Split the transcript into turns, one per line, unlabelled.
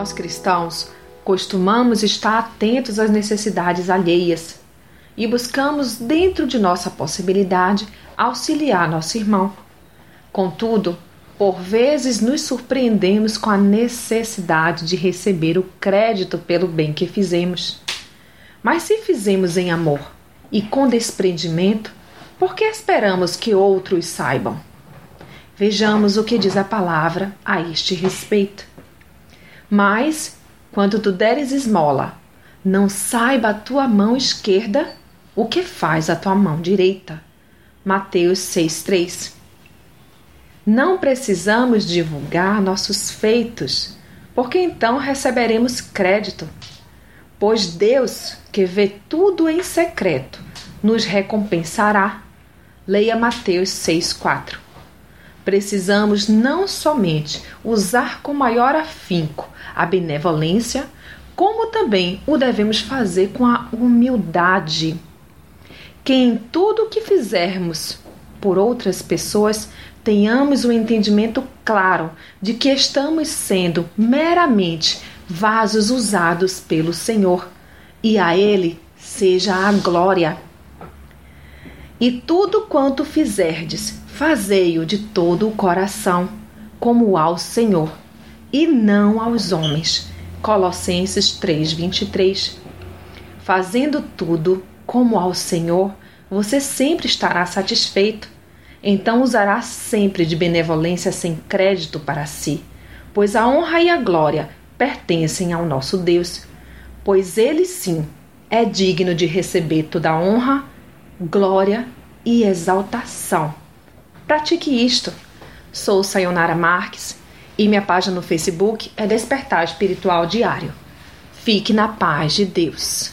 Nós cristãos costumamos estar atentos às necessidades alheias e buscamos, dentro de nossa possibilidade, auxiliar nosso irmão. Contudo, por vezes nos surpreendemos com a necessidade de receber o crédito pelo bem que fizemos. Mas se fizemos em amor e com desprendimento, por que esperamos que outros saibam? Vejamos o que diz a palavra a este respeito. Mas, quando tu deres esmola, não saiba a tua mão esquerda o que faz a tua mão direita. Mateus 6,3 Não precisamos divulgar nossos feitos, porque então receberemos crédito. Pois Deus, que vê tudo em secreto, nos recompensará. Leia Mateus 6,4 precisamos não somente usar com maior afinco a benevolência, como também o devemos fazer com a humildade. Que em tudo o que fizermos por outras pessoas tenhamos o um entendimento claro de que estamos sendo meramente vasos usados pelo Senhor e a Ele seja a glória. E tudo quanto fizerdes, fazei-o de todo o coração, como ao Senhor, e não aos homens. Colossenses 3:23. Fazendo tudo como ao Senhor, você sempre estará satisfeito. Então usará sempre de benevolência sem crédito para si, pois a honra e a glória pertencem ao nosso Deus, pois ele sim é digno de receber toda a honra, glória e exaltação. Pratique isto. Sou Sayonara Marques e minha página no Facebook é Despertar Espiritual Diário. Fique na paz de Deus.